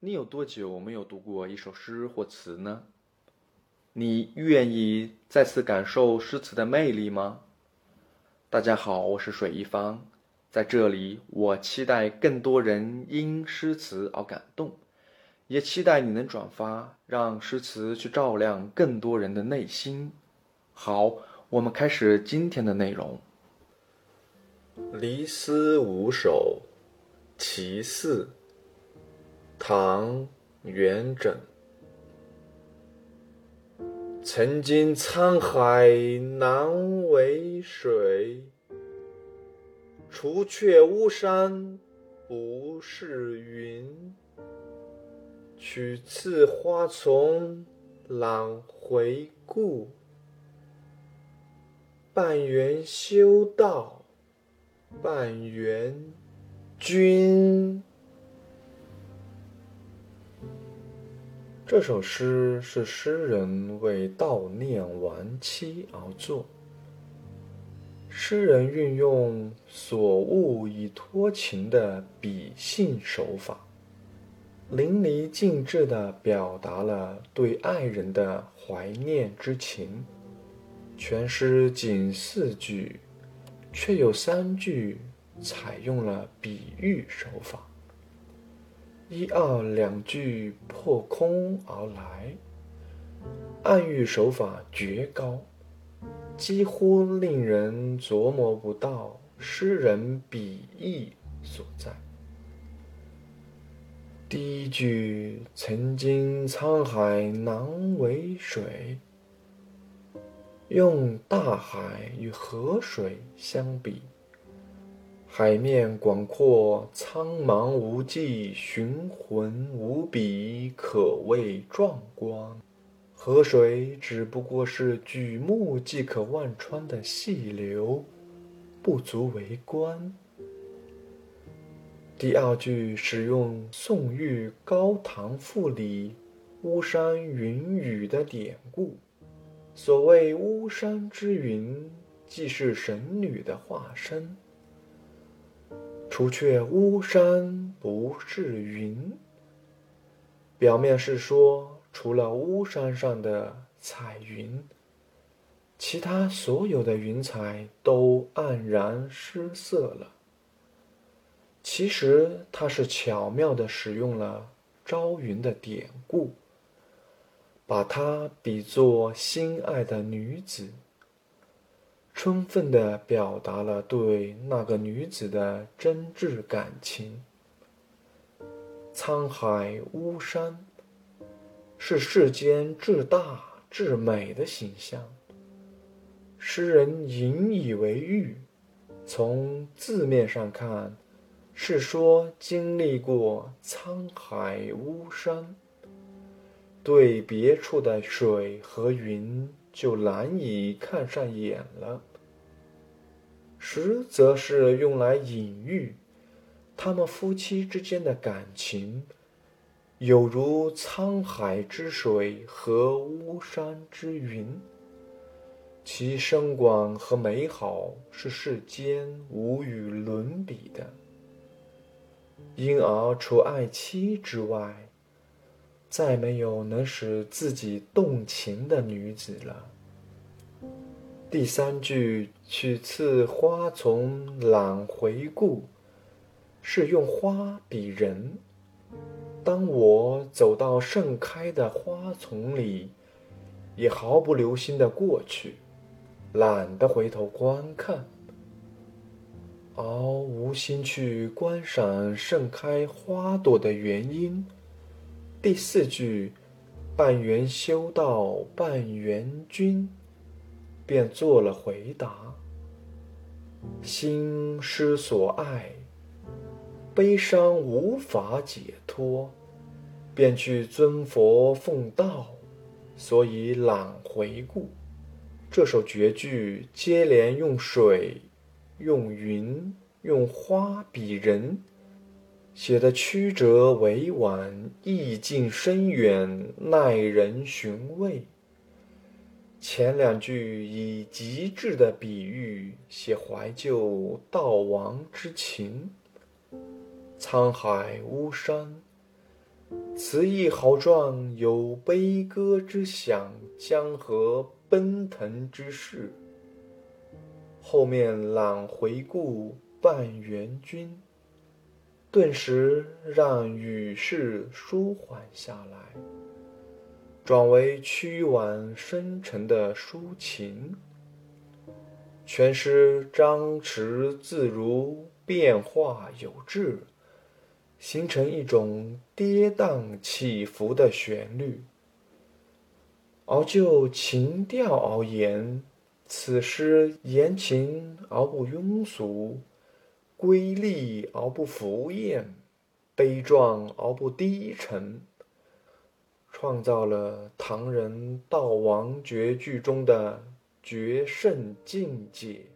你有多久没有读过一首诗或词呢？你愿意再次感受诗词的魅力吗？大家好，我是水一方，在这里，我期待更多人因诗词而感动，也期待你能转发，让诗词去照亮更多人的内心。好，我们开始今天的内容。《离思五首·其四》唐·元稹。曾经沧海难为水，除却巫山不是云。取次花丛懒回顾，半缘修道。半缘君。这首诗是诗人为悼念亡妻而作。诗人运用“所恶以托情”的笔性手法，淋漓尽致地表达了对爱人的怀念之情。全诗仅四句。却有三句采用了比喻手法，一二两句破空而来，暗喻手法绝高，几乎令人琢磨不到诗人笔意所在。第一句“曾经沧海难为水”。用大海与河水相比，海面广阔，苍茫无际，雄浑无比，可谓壮观；河水只不过是举目即可望穿的细流，不足为观。第二句使用宋玉《高唐赋》里“巫山云雨”的典故。所谓巫山之云，即是神女的化身。除却巫山不是云，表面是说，除了巫山上的彩云，其他所有的云彩都黯然失色了。其实，它是巧妙的使用了朝云的典故。把她比作心爱的女子，充分地表达了对那个女子的真挚感情。沧海巫山，是世间至大至美的形象。诗人引以为喻，从字面上看，是说经历过沧海巫山。对别处的水和云就难以看上眼了，实则是用来隐喻他们夫妻之间的感情，有如沧海之水和巫山之云，其深广和美好是世间无与伦比的。因而，除爱妻之外，再没有能使自己动情的女子了。第三句“取次花丛懒回顾”，是用花比人。当我走到盛开的花丛里，也毫不留心的过去，懒得回头观看，而无心去观赏盛开花朵的原因。第四句“半缘修道半缘君”，便做了回答。心失所爱，悲伤无法解脱，便去尊佛奉道，所以懒回顾。这首绝句接连用水、用云、用花比人。写的曲折委婉，意境深远，耐人寻味。前两句以极致的比喻写怀旧悼亡之情，沧海巫山，词意豪壮，有悲歌之响，江河奔腾之势。后面揽回顾半圆君，顿时让语势舒缓下来，转为曲婉深沉的抒情。全诗张弛自如，变化有致。形成一种跌宕起伏的旋律。而就情调而言，此诗言情而不庸俗，瑰丽而不浮艳，悲壮而不低沉，创造了唐人悼亡绝句中的绝胜境界。